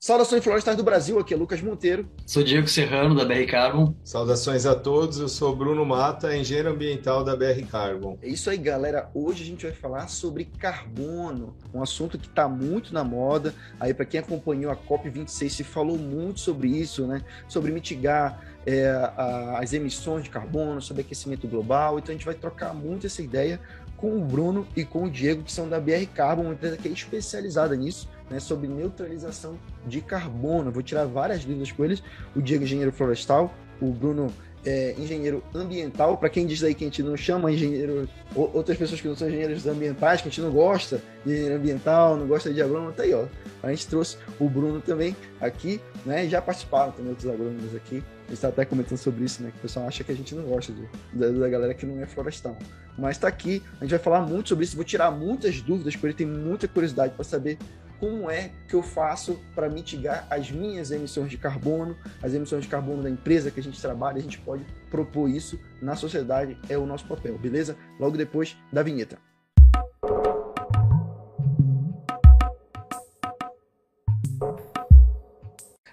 Saudações florestais do Brasil, aqui é Lucas Monteiro. Sou Diego Serrano, da BR Carbon. Saudações a todos, eu sou Bruno Mata, engenheiro ambiental da BR Carbon. É isso aí, galera. Hoje a gente vai falar sobre carbono, um assunto que está muito na moda. Aí, para quem acompanhou a COP26, se falou muito sobre isso, né? Sobre mitigar é, a, as emissões de carbono, sobre aquecimento global. Então, a gente vai trocar muito essa ideia com o Bruno e com o Diego, que são da BR Carbon, uma empresa que é especializada nisso né, sobre neutralização de carbono. Vou tirar várias dúvidas com eles. O Diego, engenheiro florestal, o Bruno, é, engenheiro ambiental. Para quem diz aí que a gente não chama engenheiro, outras pessoas que não são engenheiros ambientais, que a gente não gosta de engenheiro ambiental, não gosta de agrônomo, tá aí, ó. A gente trouxe o Bruno também aqui, né? Já participaram também outros agrônomos aqui. A gente está até comentando sobre isso, né? Que o pessoal acha que a gente não gosta de, da, da, galera que não é florestal. Mas está aqui, a gente vai falar muito sobre isso, vou tirar muitas dúvidas, porque ele tem muita curiosidade para saber como é que eu faço para mitigar as minhas emissões de carbono, as emissões de carbono da empresa que a gente trabalha, a gente pode propor isso na sociedade, é o nosso papel, beleza? Logo depois da vinheta.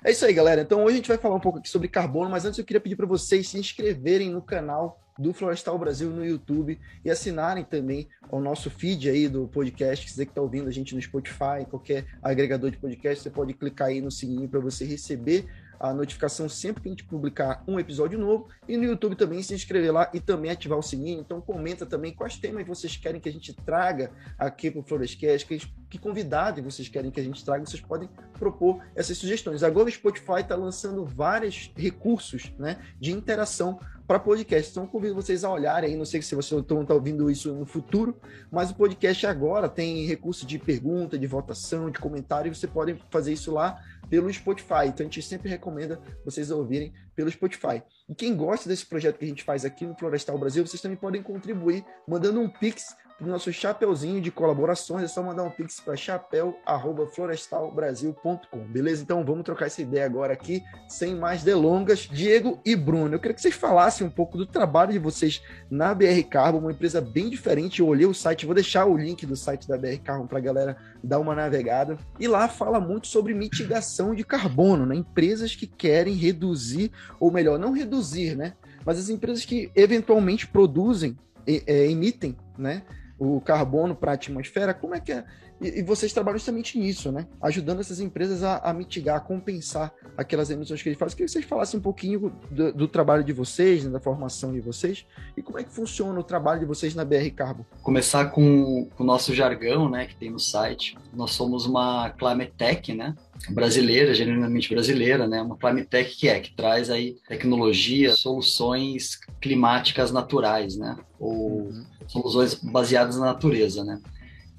É isso aí, galera. Então hoje a gente vai falar um pouco aqui sobre carbono, mas antes eu queria pedir para vocês se inscreverem no canal do Florestal Brasil no YouTube e assinarem também o nosso feed aí do podcast. Você que está ouvindo a gente no Spotify, qualquer agregador de podcast, você pode clicar aí no sininho para você receber a notificação sempre que a gente publicar um episódio novo. E no YouTube também se inscrever lá e também ativar o sininho. Então comenta também quais temas vocês querem que a gente traga aqui para o Florescast, que, que convidados vocês querem que a gente traga. Vocês podem propor essas sugestões. Agora o Spotify está lançando vários recursos né, de interação para podcast. Então, convido vocês a olharem aí. Não sei se vocês estão tá ouvindo isso no futuro, mas o podcast agora tem recurso de pergunta, de votação, de comentário. Você pode fazer isso lá pelo Spotify. Então, a gente sempre recomenda vocês ouvirem pelo Spotify. E quem gosta desse projeto que a gente faz aqui no Florestal Brasil, vocês também podem contribuir mandando um pix para o nosso chapeuzinho de colaborações. É só mandar um pix para chapéu.florestalbrasil.com, beleza? Então vamos trocar essa ideia agora aqui, sem mais delongas. Diego e Bruno, eu queria que vocês falassem um pouco do trabalho de vocês na BR Carbon, uma empresa bem diferente. Eu olhei o site, vou deixar o link do site da BR Carbon para a galera dar uma navegada. E lá fala muito sobre mitigação de carbono, né? Empresas que querem reduzir, ou melhor, não reduzir, né? Mas as empresas que eventualmente produzem, é, emitem, né? O carbono para a atmosfera, como é que é? E, e, vocês trabalham justamente nisso, né? Ajudando essas empresas a, a, mitigar, a compensar aquelas emissões que eles fazem. Queria que vocês falassem um pouquinho do, do trabalho de vocês, né, da formação de vocês, e como é que funciona o trabalho de vocês na BR Carbo. Começar com, com o nosso jargão, né, que tem no site. Nós somos uma Climate Tech, né? brasileira, genuinamente brasileira, né? Uma climate tech que é que traz aí tecnologia, soluções climáticas naturais, né? Ou uhum. soluções baseadas na natureza, né?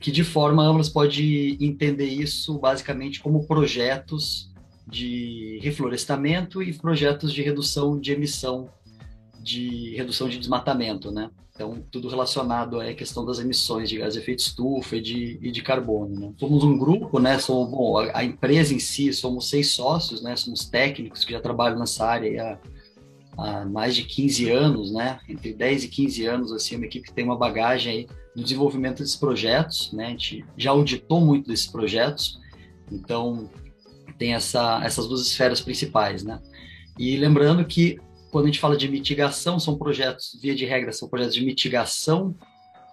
Que de forma você pode entender isso basicamente como projetos de reflorestamento e projetos de redução de emissão, de redução de desmatamento, né? Então, tudo relacionado à questão das emissões de gás de efeito estufa e de, e de carbono. Né? Somos um grupo, né? Somos, bom, a, a, empresa em si, somos seis sócios, né? Somos técnicos que já trabalham nessa área há, há mais de 15 anos, né? Entre 10 e 15 anos, assim, uma equipe que tem uma bagagem aí no desenvolvimento desses projetos, né? A gente já auditou muito desses projetos, então tem essa, essas duas esferas principais, né? E lembrando que quando a gente fala de mitigação, são projetos, via de regra, são projetos de mitigação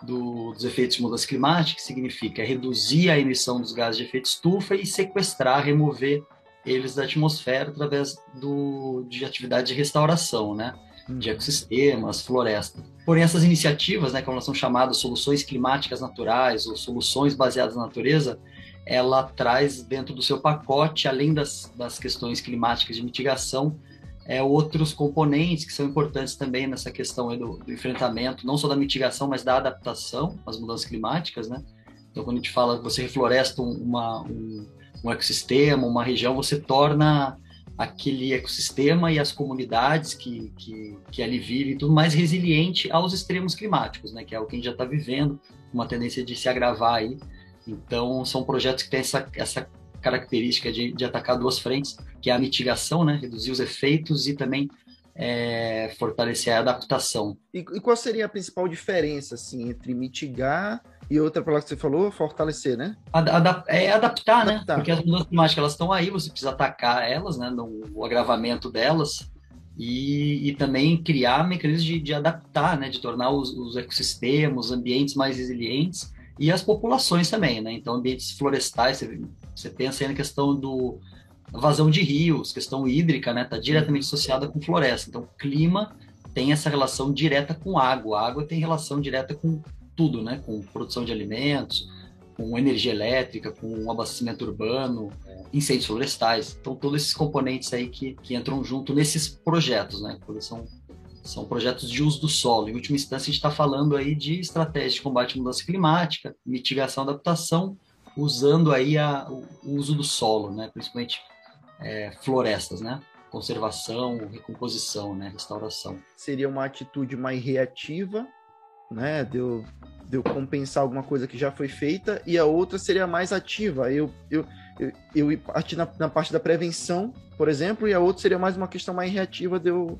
do, dos efeitos de mudança climática, que significa reduzir a emissão dos gases de efeito estufa e sequestrar, remover eles da atmosfera através do, de atividade de restauração, né? de ecossistemas, floresta. Porém, essas iniciativas, né, como elas são chamadas soluções climáticas naturais ou soluções baseadas na natureza, ela traz dentro do seu pacote, além das, das questões climáticas de mitigação, é, outros componentes que são importantes também nessa questão do, do, enfrentamento, não só da mitigação, mas da adaptação às mudanças climáticas, né? Então, quando a gente fala que você refloresta uma, um, um ecossistema, uma região, você torna aquele ecossistema e as comunidades que, que, que ali vivem tudo mais resiliente aos extremos climáticos, né? Que é o que a gente já está vivendo, uma tendência de se agravar aí. Então, são projetos que têm essa, essa característica de, de atacar duas frentes, que é a mitigação, né? reduzir os efeitos e também é, fortalecer a adaptação. E, e, qual seria a principal diferença assim, entre mitigar E outra palavra que você falou, fortalecer, né? Adap é adaptar, né? Porque as mudanças climáticas elas estão aí, você precisa atacar elas, né? No agravamento delas. E, e também criar mecanismos de, de, adaptar, né? De tornar os, os ecossistemas, os ambientes mais resilientes e as populações também, né? Então, ambientes florestais, você, você pensa aí na questão do vazão de rios, questão hídrica, né? Está diretamente associada com floresta. Então, clima tem essa relação direta com água. A água tem relação direta com tudo, né? Com produção de alimentos, com energia elétrica, com abastecimento urbano, incêndios florestais. Então, todos esses componentes aí que, que entram junto nesses projetos, né? São, são projetos de uso do solo. Em última instância, a gente está falando aí de estratégia de combate à mudança climática, mitigação, adaptação, usando aí a, o uso do solo, né? Principalmente é, florestas, né? Conservação, recomposição, né? Restauração. Seria uma atitude mais reativa, né? De eu, de eu compensar alguma coisa que já foi feita, e a outra seria mais ativa. Eu, eu, eu, eu na, na parte da prevenção, por exemplo, e a outra seria mais uma questão mais reativa de eu,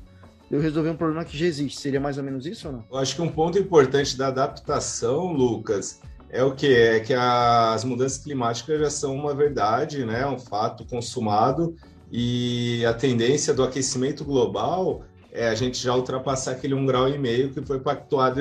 eu resolver um problema que já existe. Seria mais ou menos isso ou não? Eu acho que um ponto importante da adaptação, Lucas, é o que é que as mudanças climáticas já são uma verdade, né, um fato consumado e a tendência do aquecimento global é a gente já ultrapassar aquele um grau e meio que foi pactuado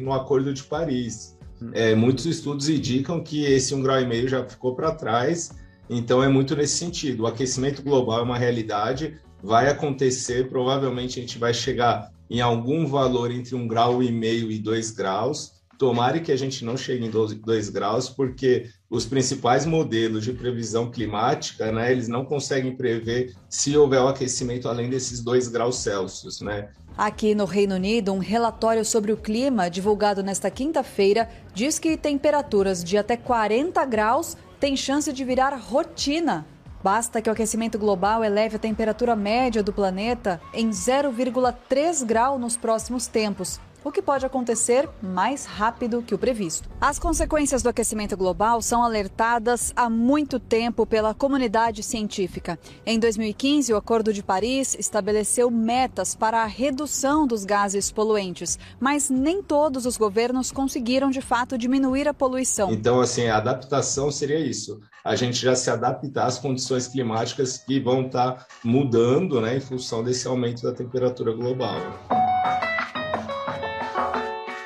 no Acordo de Paris. Hum. É, muitos estudos indicam que esse um grau e meio já ficou para trás, então é muito nesse sentido. O aquecimento global é uma realidade, vai acontecer, provavelmente a gente vai chegar em algum valor entre um grau e meio e dois graus. Tomara que a gente não chegue em 2 graus, porque os principais modelos de previsão climática, né, eles não conseguem prever se houver o aquecimento além desses 2 graus Celsius, né? Aqui no Reino Unido, um relatório sobre o clima divulgado nesta quinta-feira diz que temperaturas de até 40 graus têm chance de virar rotina. Basta que o aquecimento global eleve a temperatura média do planeta em 0,3 grau nos próximos tempos o que pode acontecer mais rápido que o previsto. As consequências do aquecimento global são alertadas há muito tempo pela comunidade científica. Em 2015, o Acordo de Paris estabeleceu metas para a redução dos gases poluentes, mas nem todos os governos conseguiram de fato diminuir a poluição. Então, assim, a adaptação seria isso. A gente já se adaptar às condições climáticas que vão estar mudando, né, em função desse aumento da temperatura global.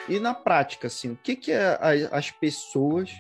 E na prática, assim, o que, que a, as pessoas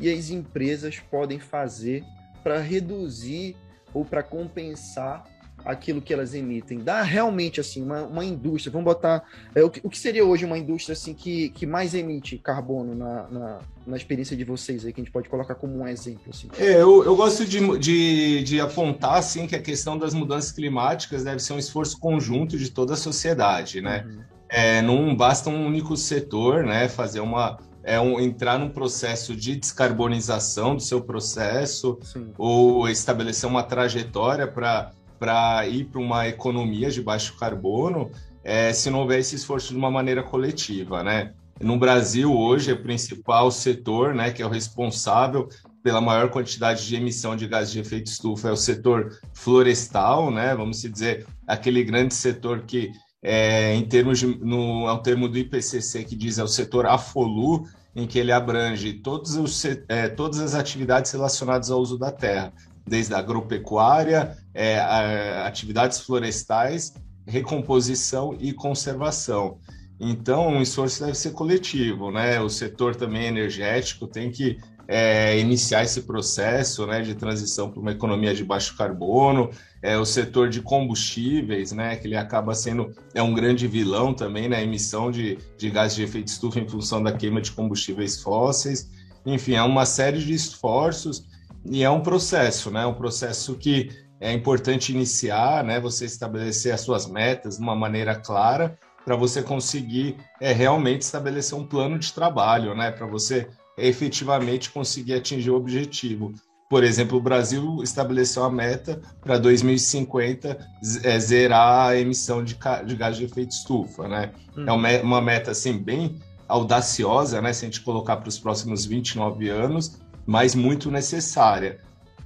e as empresas podem fazer para reduzir ou para compensar aquilo que elas emitem? Dá realmente assim uma, uma indústria, vamos botar é, o, que, o que seria hoje uma indústria assim que, que mais emite carbono na, na, na, experiência de vocês aí que a gente pode colocar como um exemplo assim? É, eu, eu gosto de, de, de apontar assim que a questão das mudanças climáticas deve ser um esforço conjunto de toda a sociedade, né? Uhum é, não basta um único setor, né, fazer uma é um, entrar num processo de descarbonização do seu processo Sim. ou estabelecer uma trajetória para para ir para uma economia de baixo carbono, é, se não houver esse esforço de uma maneira coletiva, né? No Brasil hoje é o principal setor, né, que é o responsável pela maior quantidade de emissão de gás de efeito estufa é o setor florestal, né? Vamos dizer aquele grande setor que é, em termos de, no, é o termo do IPCC que diz é o setor AFOLU, em que ele abrange todos os, é, todas as atividades relacionadas ao uso da terra, desde a agropecuária, é, a, atividades florestais, recomposição e conservação. Então, o esforço deve ser coletivo, né? O setor também energético tem que é, iniciar esse processo né, de transição para uma economia de baixo carbono, é, o setor de combustíveis, né, que ele acaba sendo é um grande vilão também na emissão de, de gases de efeito estufa em função da queima de combustíveis fósseis. Enfim, é uma série de esforços e é um processo, né, um processo que é importante iniciar, né, você estabelecer as suas metas de uma maneira clara para você conseguir é, realmente estabelecer um plano de trabalho, né, para você efetivamente conseguir atingir o objetivo. Por exemplo, o Brasil estabeleceu a meta para 2050 é, zerar a emissão de, de gás de efeito estufa, né? Hum. É uma, meta assim bem audaciosa, né? Se a gente colocar para os próximos 29 anos, mas muito necessária.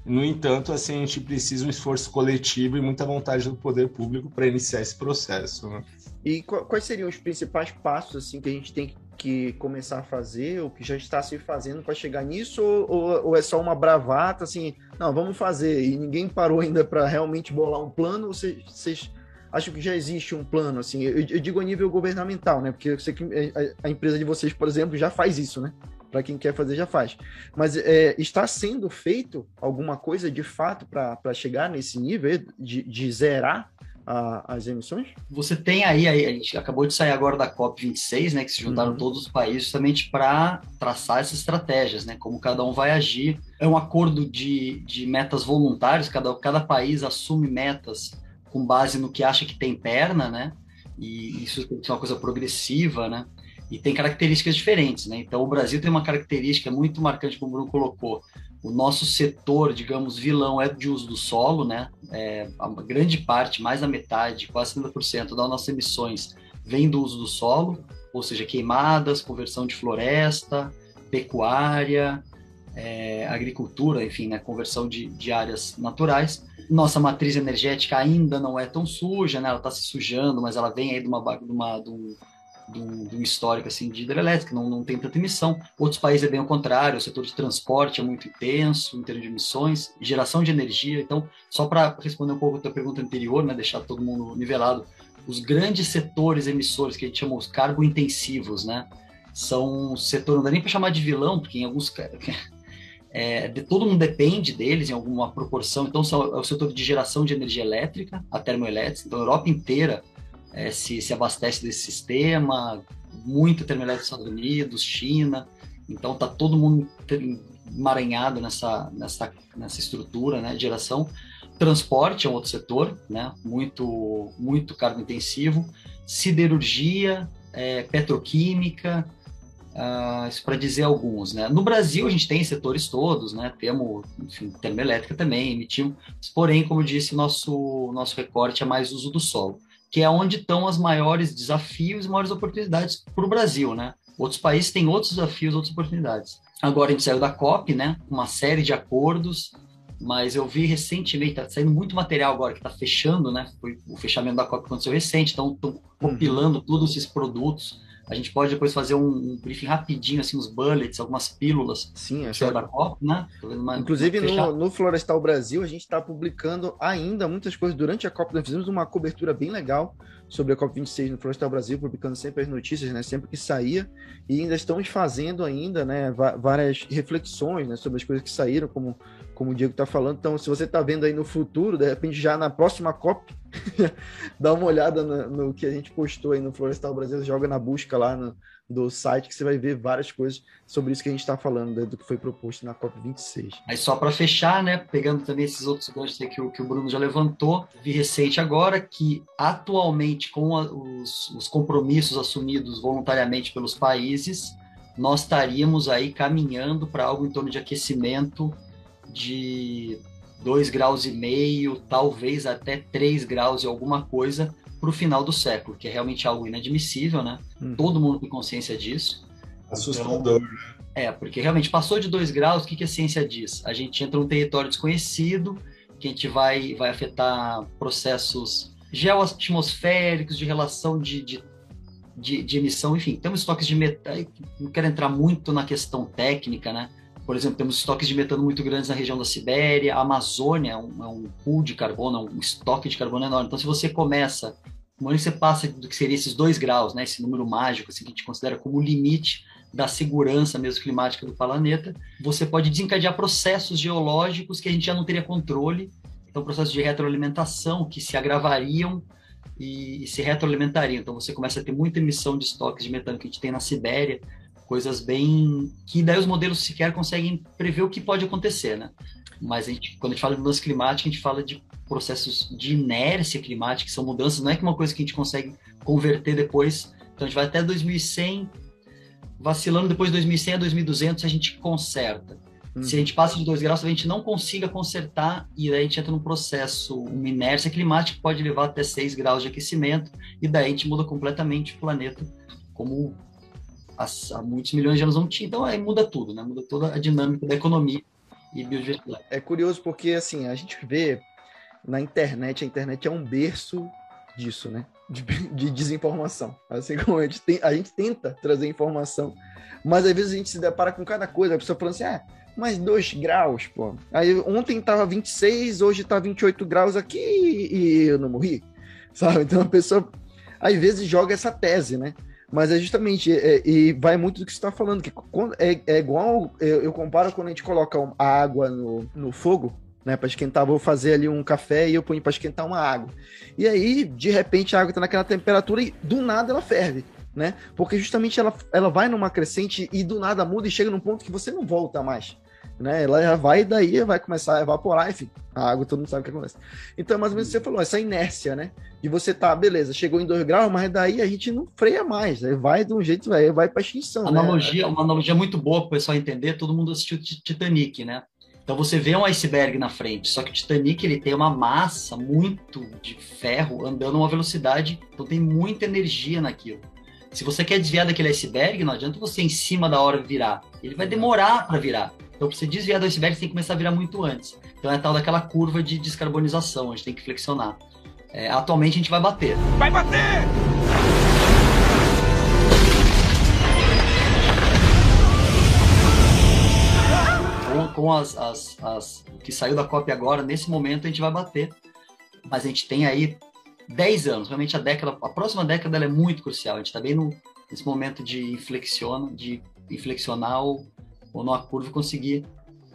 No entanto, assim, a gente precisa de um esforço coletivo e muita vontade do poder público para iniciar esse processo. Né? E quais seriam os principais passos assim que a gente tem que começar a fazer, o que já está se fazendo para chegar nisso, ou, ou, ou, é só uma bravata, assim, não, vamos fazer, e ninguém parou ainda para realmente bolar um plano, ou vocês, acham que já existe um plano, assim, eu, eu, digo a nível governamental, né, porque eu sei que a, a empresa de vocês, por exemplo, já faz isso, né, para quem quer fazer já faz, mas é, está sendo feito alguma coisa de fato para chegar nesse nível de, de zerar a, as emissões? Você tem aí, a gente acabou de sair agora da COP26, né, que se juntaram uhum. todos os países justamente para traçar essas estratégias, né, como cada um vai agir. É um acordo de, de metas voluntários, cada, cada país assume metas com base no que acha que tem perna, né, e isso é uma coisa progressiva, né, e tem características diferentes, né, então o Brasil tem uma característica muito marcante, como o Bruno colocou, o nosso setor, digamos, vilão é de uso do solo, né? É, a grande parte, mais da metade, quase 70% das nossas emissões vem do uso do solo, ou seja, queimadas, conversão de floresta, pecuária, é, agricultura, enfim, né, conversão de, de, áreas naturais. Nossa matriz energética ainda não é tão suja, né, ela está se sujando, mas ela vem aí de, uma, de, uma, de um de um histórico assim, de hidrelétrica, não, não tem tanta emissão. Outros países é bem ao contrário, o setor de transporte é muito intenso em termos de emissões, geração de energia. Então, só para responder um pouco a tua pergunta anterior, né, deixar todo mundo nivelado, os grandes setores emissores que a gente chama os carbointensivos, né, são setor, não dá nem para chamar de vilão, porque em alguns é, de, todo mundo depende deles em alguma proporção. Então, são, é o setor de geração de energia elétrica, a termoelétrica. Então, a Europa inteira é, se, se abastece desse sistema, muito termoelétrico dos Estados Unidos, China, então está todo mundo emaranhado nessa, nessa, nessa estrutura né, de geração. Transporte é um outro setor, né, muito, muito cargo intensivo. Siderurgia, é, petroquímica, uh, isso para dizer alguns. Né? No Brasil, a gente tem setores todos, né? temos enfim, termoelétrica também, emitimos, porém, como eu disse, nosso, nosso recorte é mais uso do solo que é onde estão os maiores desafios e maiores oportunidades para o Brasil, né? Outros países têm outros desafios, outras oportunidades. Agora a gente saiu da COP, né? Uma série de acordos, mas eu vi recentemente, está saindo muito material agora que está fechando, né? Foi, o fechamento da COP aconteceu recente, então estão compilando uhum. todos esses produtos a gente pode depois fazer um, um briefing rapidinho, assim, uns bullets, algumas pílulas. Sim, é da COP, né? Uma, Inclusive, no, no, Florestal Brasil, a gente está publicando ainda muitas coisas durante a COP. Nós fizemos uma cobertura bem legal sobre a COP26 no Florestal Brasil, publicando sempre as notícias, né? Sempre que saía. E ainda estamos fazendo ainda, né? Várias reflexões, né? Sobre as coisas que saíram, como como o Diego está falando. Então, se você está vendo aí no futuro, de repente já na próxima COP, dá uma olhada no, no, que a gente postou aí no Florestal Brasil, joga na busca lá no, do site que você vai ver várias coisas sobre isso que a gente está falando, né, do que foi proposto na COP26. Aí só para fechar, né, pegando também esses outros ganchos que o, que o Bruno já levantou, vi recente agora que atualmente com a, os, os compromissos assumidos voluntariamente pelos países, nós estaríamos aí caminhando para algo em torno de aquecimento de 2 graus e meio, talvez até 3 graus e alguma coisa para o final do século, que é realmente algo inadmissível, né? Hum. Todo mundo tem consciência disso. Assustador. Então, é, porque realmente passou de 2 graus, o que, que a ciência diz? A gente entra num território desconhecido, que a gente vai, vai afetar processos geoatmosféricos, de relação de, de, de, de emissão, enfim, temos estoques de metal, não quero entrar muito na questão técnica, né? Por exemplo, temos estoques de metano muito grandes na região da Sibéria, a Amazônia é um, é um pool de carbono, é um estoque de carbono enorme. Então, se você começa, quando você passa do que seria esses dois graus, né, esse número mágico assim, que a gente considera como o limite da segurança mesmo climática do planeta, você pode desencadear processos geológicos que a gente já não teria controle, então processos de retroalimentação que se agravariam e, e se retroalimentariam. Então você começa a ter muita emissão de estoques de metano que a gente tem na Sibéria, coisas bem que daí os modelos sequer conseguem prever o que pode acontecer, né? Mas a gente, quando a gente fala de mudança climática, a gente fala de processos de inércia climática, que são mudanças, não é que uma coisa que a gente consegue converter depois. Então a gente vai até 2100, vacilando depois de 2100 a 2200 a gente conserta. Hum. Se a gente passa de 2 graus, a gente não consiga consertar e daí a gente entra num processo, uma inércia climática que pode levar até 6 graus de aquecimento e daí a gente muda completamente o planeta como há, há muitos milhões de anos não tinha. Então aí muda tudo, né? Muda toda a dinâmica da economia e biodiversidade. É curioso porque assim, a gente vê na internet, a internet é um berço disso, né? de, de, desinformação. Assim como a gente, tem, a gente tenta trazer informação, mas às vezes a gente se depara com cada coisa. A pessoa falando assim, ah, mais 2 graus, pô. Aí ontem tava 26, hoje tá 28 graus aqui e eu não morri, sabe? Então a pessoa às vezes joga essa tese, né? Mas é justamente, é, e vai muito do que você está falando, que é, é igual, eu, eu, comparo quando a gente coloca a água no, no fogo, né, para esquentar, vou fazer ali um café e eu ponho para esquentar uma água. E aí, de repente, a água está naquela temperatura e do nada ela ferve. Né? Porque justamente ela, ela vai numa crescente e do nada muda e chega num ponto que você não volta mais né? Ela já vai daí vai começar a evaporar, enfim, a água todo mundo sabe o que acontece. Então, mais ou menos você falou, essa inércia, né? De você tá, beleza, chegou em 2 graus, mas daí a gente não freia mais, aí vai de um jeito, vai, vai para extinção. Né? Analogia, né? Uma analogia muito boa para o pessoal entender, todo mundo assistiu Titanic, né? Então você vê um iceberg na frente, só que o Titanic ele tem uma massa muito de ferro andando a uma velocidade, então tem muita energia naquilo. Se você quer desviar daquele iceberg, não adianta você em cima da hora virar. Ele vai demorar para virar. Então, para você desviar do iceberg, você tem que começar a virar muito antes. Então, é tal daquela curva de descarbonização, a gente tem que flexionar. É, atualmente, a gente vai bater. Vai bater! Com, com as, as, as, o que saiu da cópia agora, nesse momento, a gente vai bater. Mas a gente tem aí 10 anos, realmente a década, a próxima década é muito crucial. A gente está bem no, nesse momento de inflexiona, de inflexionar ou, ou numa curva conseguir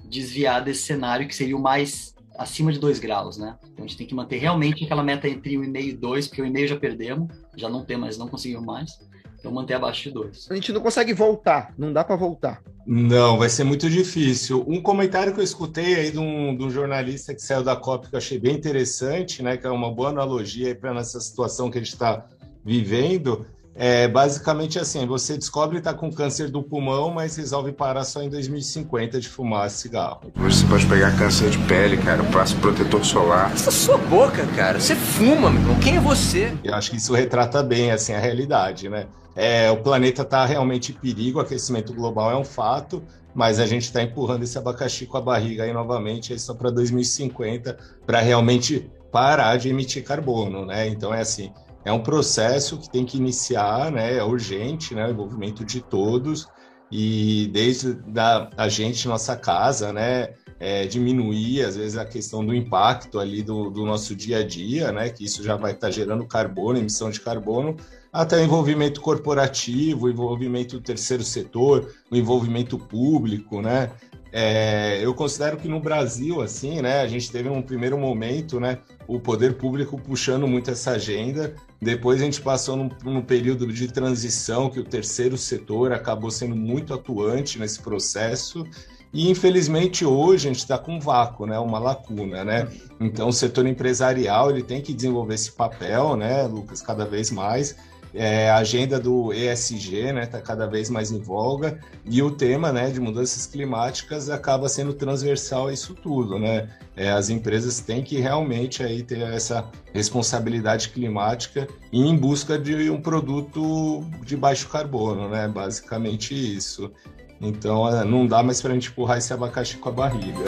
desviar desse cenário que seria o mais acima de 2 graus, né? Então a gente tem que manter realmente aquela meta entre 1,5 e 2, porque o 1,5 já perdemos, já não tem mais, não conseguimos mais. Então manter abaixo de 2. A gente não consegue voltar, não dá para voltar. Não, vai ser muito difícil. Um comentário que eu escutei aí de um, de um jornalista que saiu da COP que eu achei bem interessante, né? Que é uma boa analogia para nessa situação que a gente está vivendo. É basicamente assim: você descobre que está com câncer do pulmão, mas resolve parar só em 2050 de fumar cigarro. Você pode pegar câncer de pele, cara, passa protetor solar. Essa sua boca, cara. Você fuma, meu irmão. Quem é você? Eu acho que isso retrata bem assim a realidade, né? É, o planeta está realmente em perigo, o aquecimento global é um fato, mas a gente está empurrando esse abacaxi com a barriga aí novamente, aí só para 2050, para realmente parar de emitir carbono, né? Então é assim, é um processo que tem que iniciar, né? É urgente, né? O envolvimento de todos e desde da, a gente, nossa casa, né? É, diminuir, às vezes, a questão do impacto ali do, do nosso dia a dia, né? Que isso já vai estar tá gerando carbono, emissão de carbono, até envolvimento corporativo, envolvimento do terceiro setor, o envolvimento público, né? É, eu considero que no Brasil, assim, né, a gente teve um primeiro momento, né, o poder público puxando muito essa agenda. Depois a gente passou num, num período de transição que o terceiro setor acabou sendo muito atuante nesse processo. E infelizmente hoje a gente está com um vácuo, né, uma lacuna, né? Então o setor empresarial ele tem que desenvolver esse papel, né, Lucas, cada vez mais é, a agenda do ESG está né, tá cada vez mais em voga e o tema né, de mudanças climáticas acaba sendo transversal a isso tudo. Né? É, as empresas têm que realmente aí ter essa responsabilidade climática em busca de um produto de baixo carbono, né? basicamente isso. Então é, não dá mais para a gente empurrar esse abacaxi com a barriga.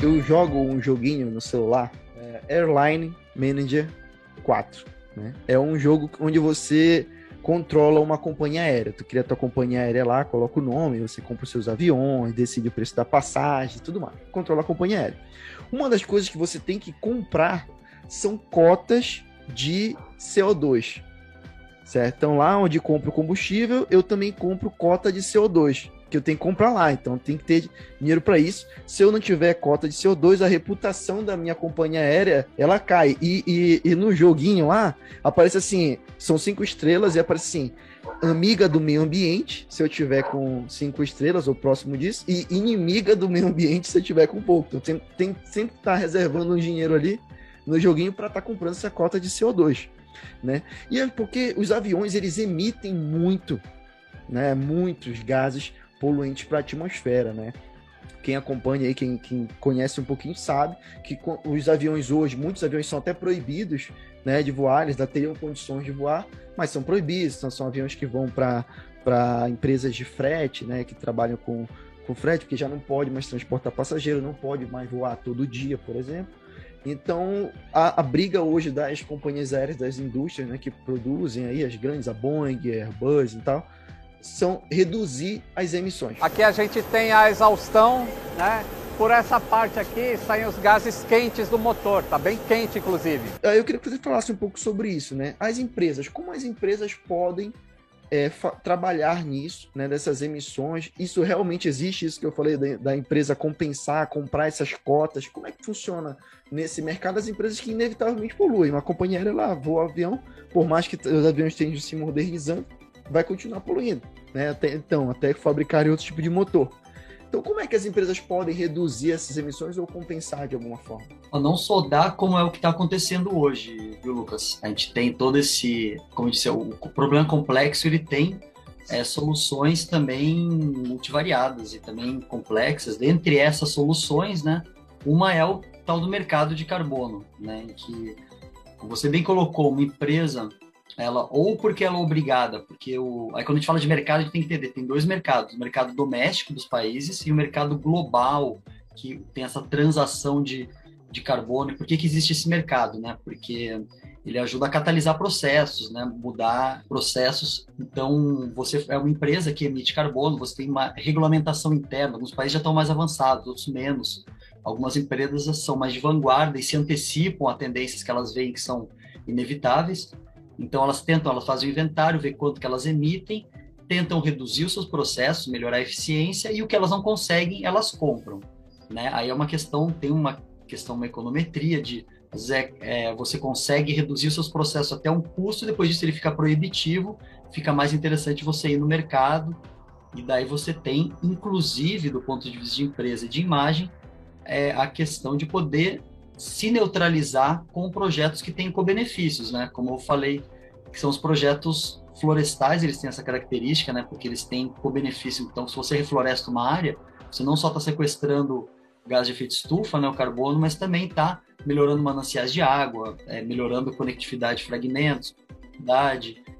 Eu jogo um joguinho no celular, é Airline Manager 4. Né? É um jogo onde você controla uma companhia aérea. Tu cria tua companhia aérea lá, coloca o nome, você compra os seus aviões, decide o preço da passagem tudo mais. Controla a companhia aérea. Uma das coisas que você tem que comprar são cotas de CO2. Certo? Então lá onde compro combustível, eu também compro cota de CO2 que eu tenho que comprar lá. Então tem que ter dinheiro para isso. Se eu não tiver cota de CO2, a reputação da minha companhia aérea ela cai. E, e, e no joguinho lá aparece assim: são cinco estrelas e aparece assim. Amiga do meio ambiente, se eu tiver com cinco estrelas ou próximo disso, e inimiga do meio ambiente se eu tiver com pouco. Então tem, tem sempre estar tá reservando um dinheiro ali no joguinho para estar tá comprando essa cota de CO2, né? E é porque os aviões eles emitem muito, né? Muitos gases poluentes para a atmosfera, né? Quem acompanha aí, quem, quem, conhece um pouquinho, sabe que os aviões hoje, muitos aviões são até proibidos né, de voar, eles ainda teriam condições de voar, mas são proibidos, então são aviões que vão para empresas de frete, né, que trabalham com, com frete, porque já não pode mais transportar passageiro, não pode mais voar todo dia, por exemplo. Então, a, a, briga hoje das companhias aéreas, das indústrias né, que produzem aí as grandes, a Boeing, a Airbus e tal, são reduzir as emissões. Aqui a gente tem a exaustão, né? Por essa parte aqui saem os gases quentes do motor, tá bem quente inclusive. Eu queria que você falasse um pouco sobre isso, né? As empresas, como as empresas podem é, trabalhar nisso, né, dessas emissões. Isso realmente existe, isso que eu falei da, da, empresa compensar, comprar essas cotas. Como é que funciona nesse mercado as empresas que inevitavelmente poluem? Uma companhia aérea lá voa avião, por mais que os aviões estejam se modernizando, vai continuar poluindo, né? Até, então, até fabricarem outro tipo de motor. Então, como é que as empresas podem reduzir essas emissões ou compensar de alguma forma? Não só dá como é o que está acontecendo hoje, viu, Lucas? A gente tem todo esse, como eu disse, o problema complexo, ele tem é, soluções também multivariadas e também complexas. Dentre essas soluções, né, uma é o tal do mercado de carbono, né, em que você bem colocou, uma empresa ela ou porque ela é obrigada, porque o aí quando a gente fala de mercado, a gente tem que entender, tem dois mercados, o mercado doméstico dos países e o mercado global, que tem essa transação de, de carbono. Por que, que existe esse mercado, né? Porque ele ajuda a catalisar processos, né? Mudar processos. Então, você é uma empresa que emite carbono, você tem uma regulamentação interna. Alguns países já estão mais avançados, outros menos. Algumas empresas são mais de vanguarda e se antecipam a tendências que elas veem que são inevitáveis. Então elas tentam, elas fazem o inventário, ver quanto que elas emitem, tentam reduzir os seus processos, melhorar a eficiência e o que elas não conseguem, elas compram. Né? Aí é uma questão, tem uma questão, uma econometria de é, você consegue reduzir os seus processos até um custo, depois disso ele fica proibitivo, fica mais interessante você ir no mercado, e daí você tem, inclusive, do ponto de vista de empresa e de imagem, é, a questão de poder se neutralizar com projetos que têm co-benefícios, né? Como eu falei, que são os projetos florestais, eles têm essa característica, né? Porque eles têm co-benefício. Então, se você refloresta uma área, você não só está sequestrando gás de efeito estufa, né, o carbono, mas também está melhorando mananciais de água, é, melhorando conectividade de fragmentos,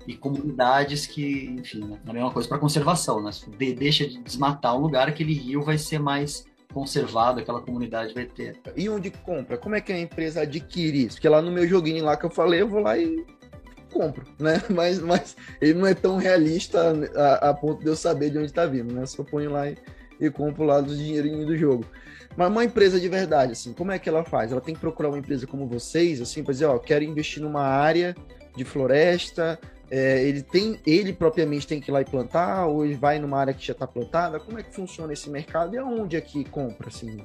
e comunidades que, enfim, né, é a mesma coisa para conservação, né? Se deixa de desmatar um lugar, aquele rio vai ser mais conservado aquela comunidade vai ter. E onde compra? Como é que a empresa adquire isso? Porque lá no meu joguinho lá que eu falei, eu vou lá e compro, né? Mas, mas ele não é tão realista a, a ponto de eu saber de onde está vindo, né? Só ponho lá e, e compro lá do dinheirinho do jogo. Mas uma empresa de verdade, assim, como é que ela faz? Ela tem que procurar uma empresa como vocês, assim, para dizer, ó, quero investir numa área de floresta, é, ele tem, ele propriamente tem que ir lá e plantar, ou ele vai numa área que já está plantada? Como é que funciona esse mercado e aonde é que compra, assim?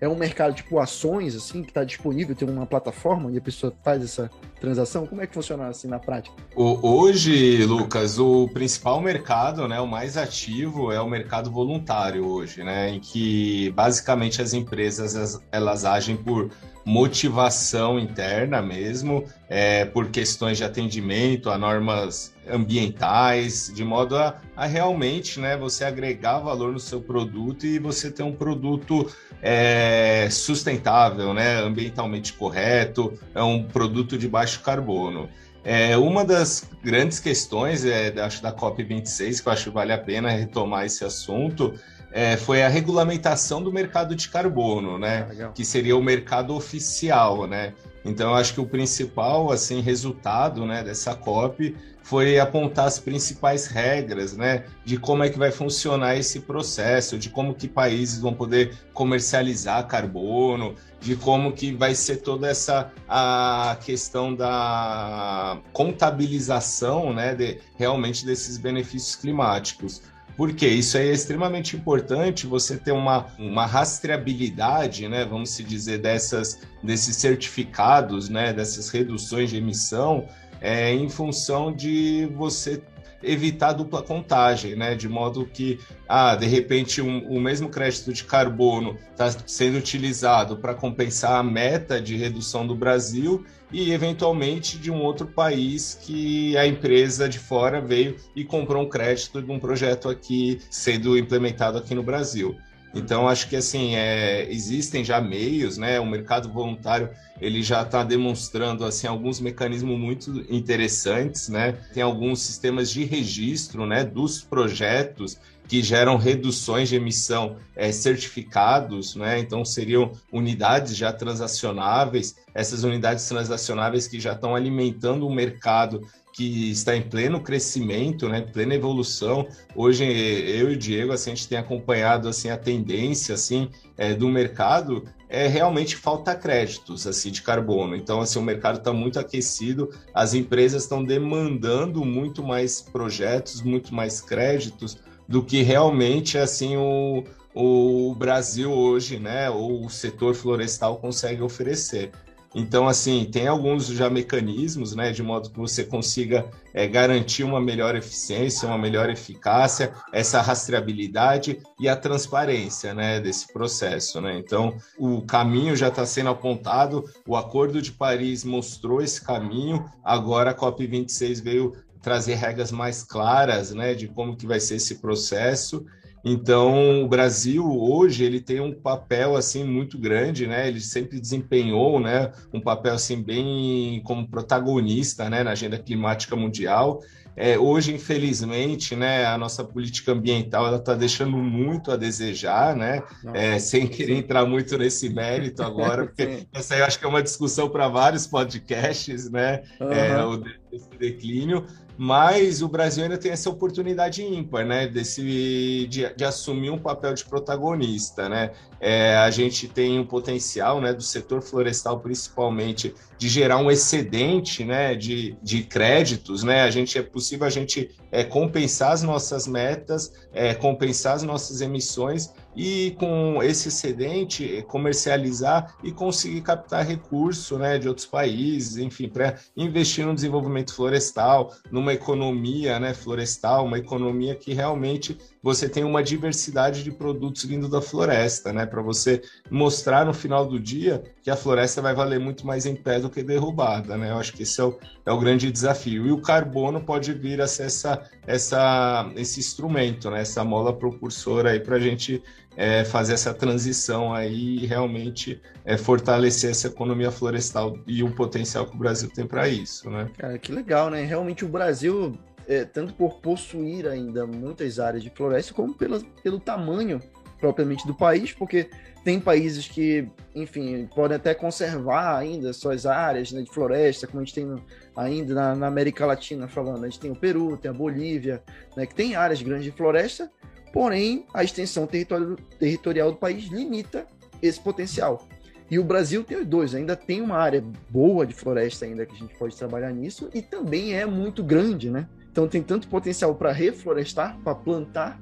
É um mercado tipo ações, assim, que está disponível, tem uma plataforma onde a pessoa faz essa transação? Como é que funciona assim na prática? Hoje, Lucas, o principal mercado, né, o mais ativo é o mercado voluntário hoje, né, em que basicamente as empresas elas agem por motivação interna mesmo, é, por questões de atendimento a normas ambientais, de modo a, a, realmente né, você agregar valor no seu produto e você ter um produto é, sustentável, né, ambientalmente correto, é um produto de baixo carbono. É, uma das grandes questões, é, acho, da COP26, que eu acho que vale a pena retomar esse assunto, é, foi a regulamentação do mercado de carbono, né? Ah, que seria o mercado oficial, né? Então, eu acho que o principal assim resultado né, dessa COP foi apontar as principais regras, né, de como é que vai funcionar esse processo, de como que países vão poder comercializar carbono, de como que vai ser toda essa a questão da contabilização, né, de, realmente desses benefícios climáticos. Porque isso é extremamente importante, você ter uma, uma rastreabilidade, né, vamos se dizer, dessas, desses certificados, né, dessas reduções de emissão, é, em função de você evitar dupla contagem, né? De modo que, ah, de repente, um, o mesmo crédito de carbono está sendo utilizado para compensar a meta de redução do Brasil e, eventualmente, de um outro país que a empresa de fora veio e comprou um crédito de um projeto aqui sendo implementado aqui no Brasil. Então, acho que assim, é, existem já meios, né? O mercado voluntário ele já está demonstrando assim alguns mecanismos muito interessantes, né? Tem alguns sistemas de registro, né, dos projetos que geram reduções de emissão é, certificados, né? Então seriam unidades já transacionáveis, essas unidades transacionáveis que já estão alimentando o mercado que está em pleno crescimento, né, plena evolução. Hoje eu e o Diego assim, a gente tem acompanhado assim a tendência assim é, do mercado é realmente falta créditos assim de carbono. Então assim o mercado está muito aquecido, as empresas estão demandando muito mais projetos, muito mais créditos do que realmente assim o, o Brasil hoje, né, ou o setor florestal consegue oferecer. Então, assim, tem alguns já mecanismos, né, de modo que você consiga é, garantir uma melhor eficiência, uma melhor eficácia, essa rastreabilidade e a transparência, né, desse processo, né. Então, o caminho já está sendo apontado, o Acordo de Paris mostrou esse caminho, agora a COP26 veio trazer regras mais claras, né, de como que vai ser esse processo então, o Brasil hoje ele tem um papel assim muito grande, né? Ele sempre desempenhou, né, um papel assim bem como protagonista, né, na agenda climática mundial. É, hoje, infelizmente, né, a nossa política ambiental ela está deixando muito a desejar, né? É, sem querer entrar muito nesse mérito agora, porque essa aí eu acho que é uma discussão para vários podcasts, né? Uhum. É, o, esse declínio mas o Brasil ainda tem essa oportunidade ímpar, né, desse, de, de assumir um papel de protagonista, né, é, a gente tem um potencial, né, do setor florestal principalmente, de gerar um excedente, né, de, de créditos, né, a gente é possível a gente é, compensar as nossas metas, é, compensar as nossas emissões e com esse excedente comercializar e conseguir captar recurso né, de outros países, enfim, para investir no desenvolvimento florestal, numa economia né, florestal, uma economia que realmente você tem uma diversidade de produtos vindo da floresta, né, para você mostrar no final do dia que a floresta vai valer muito mais em pé do que derrubada. Né? Eu acho que esse é o, é o grande desafio. E o carbono pode vir a ser essa, essa, esse instrumento, né, essa mola propulsora aí para a gente é, fazer essa transição aí e realmente é, fortalecer essa economia florestal e o potencial que o Brasil tem para isso, né? Cara, que legal, né? Realmente o Brasil, é, tanto por possuir ainda muitas áreas de floresta, como pela, pelo tamanho propriamente do país, porque tem países que, enfim, podem até conservar ainda suas áreas né, de floresta, como a gente tem ainda na, na, América Latina falando. A gente tem o Peru, tem a Bolívia, né, que tem áreas grandes de floresta, porém a extensão territorial, do país limita esse potencial. E o Brasil tem os dois, ainda tem uma área boa de floresta ainda que a gente pode trabalhar nisso e também é muito grande, né? Então tem tanto potencial para reflorestar, para plantar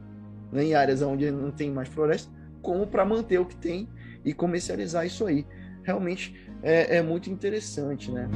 né, em áreas onde não tem mais floresta, como para manter o que tem e comercializar isso aí. Realmente é, é muito interessante, né?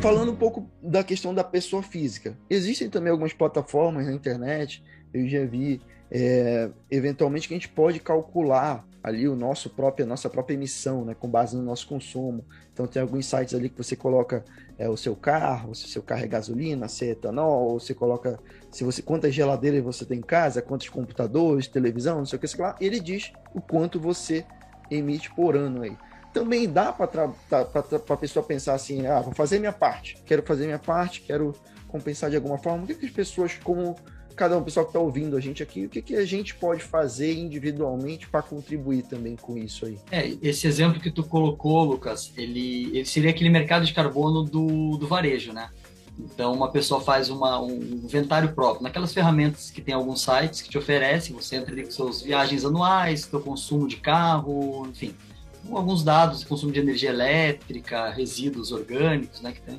Falando um pouco da questão da pessoa física, existem também algumas plataformas na internet, eu já vi, é, eventualmente, que a gente pode calcular ali o nosso próprio, a nossa própria emissão, né, com base no nosso consumo. Então tem alguns sites ali que você coloca é, o seu carro, se o seu carro é gasolina, se é etanol, ou você coloca se você quantas geladeiras você tem em casa, quantos computadores, televisão, não sei o que, sei lá, ele diz o quanto você emite por ano aí também dá para a pessoa pensar assim, ah, vou fazer minha parte, quero fazer minha parte, quero compensar de alguma forma. O que, que as pessoas, como cada um, pessoal que está ouvindo a gente aqui, o que, que a gente pode fazer individualmente para contribuir também com isso aí? É, esse exemplo que tu colocou, Lucas, ele, ele seria aquele mercado de carbono do, do varejo, né? Então, uma pessoa faz uma, um inventário próprio. Naquelas ferramentas que tem alguns sites que te oferecem, você entra ali com suas viagens anuais, seu consumo de carro, enfim, alguns dados, consumo de energia elétrica, resíduos orgânicos, né, que tem.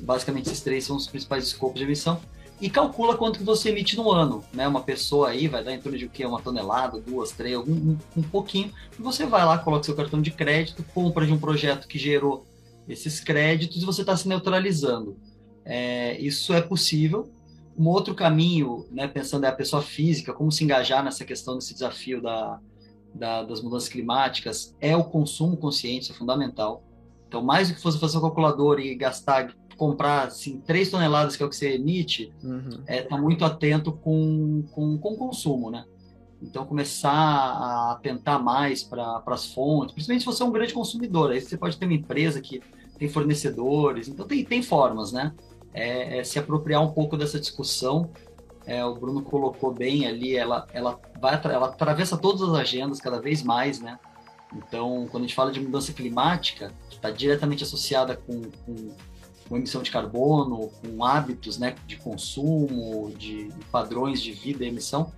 Basicamente esses três são os principais escopos de emissão. E calcula quanto que você emite no ano, né? Uma pessoa aí vai dar em torno de o quê? Uma tonelada, duas, três, algum, um, um pouquinho. E você vai lá, coloca seu cartão de crédito, compra de um projeto que gerou esses créditos e você está se neutralizando. É, isso é possível. Um outro caminho, né, pensando é a pessoa física, como se engajar nessa questão desse desafio da, da, das mudanças climáticas é o consumo consciente, é fundamental. Então, mais do que você fazer um calculador e gastar, comprar assim, 3 toneladas, que é o que você emite, uhum. é tá muito atento com, com, com o consumo, né? Então, começar a atentar mais para as fontes, principalmente se você é um grande consumidor. Aí você pode ter uma empresa que tem fornecedores, então tem, tem formas, né? é, é se apropriar um pouco dessa discussão. É, o Bruno colocou bem ali, ela, ela, vai, ela atravessa todas as agendas cada vez mais, né? Então, quando a gente fala de mudança climática, que está diretamente associada com, com, com, emissão de carbono, com hábitos né, de consumo, de padrões de vida e emissão,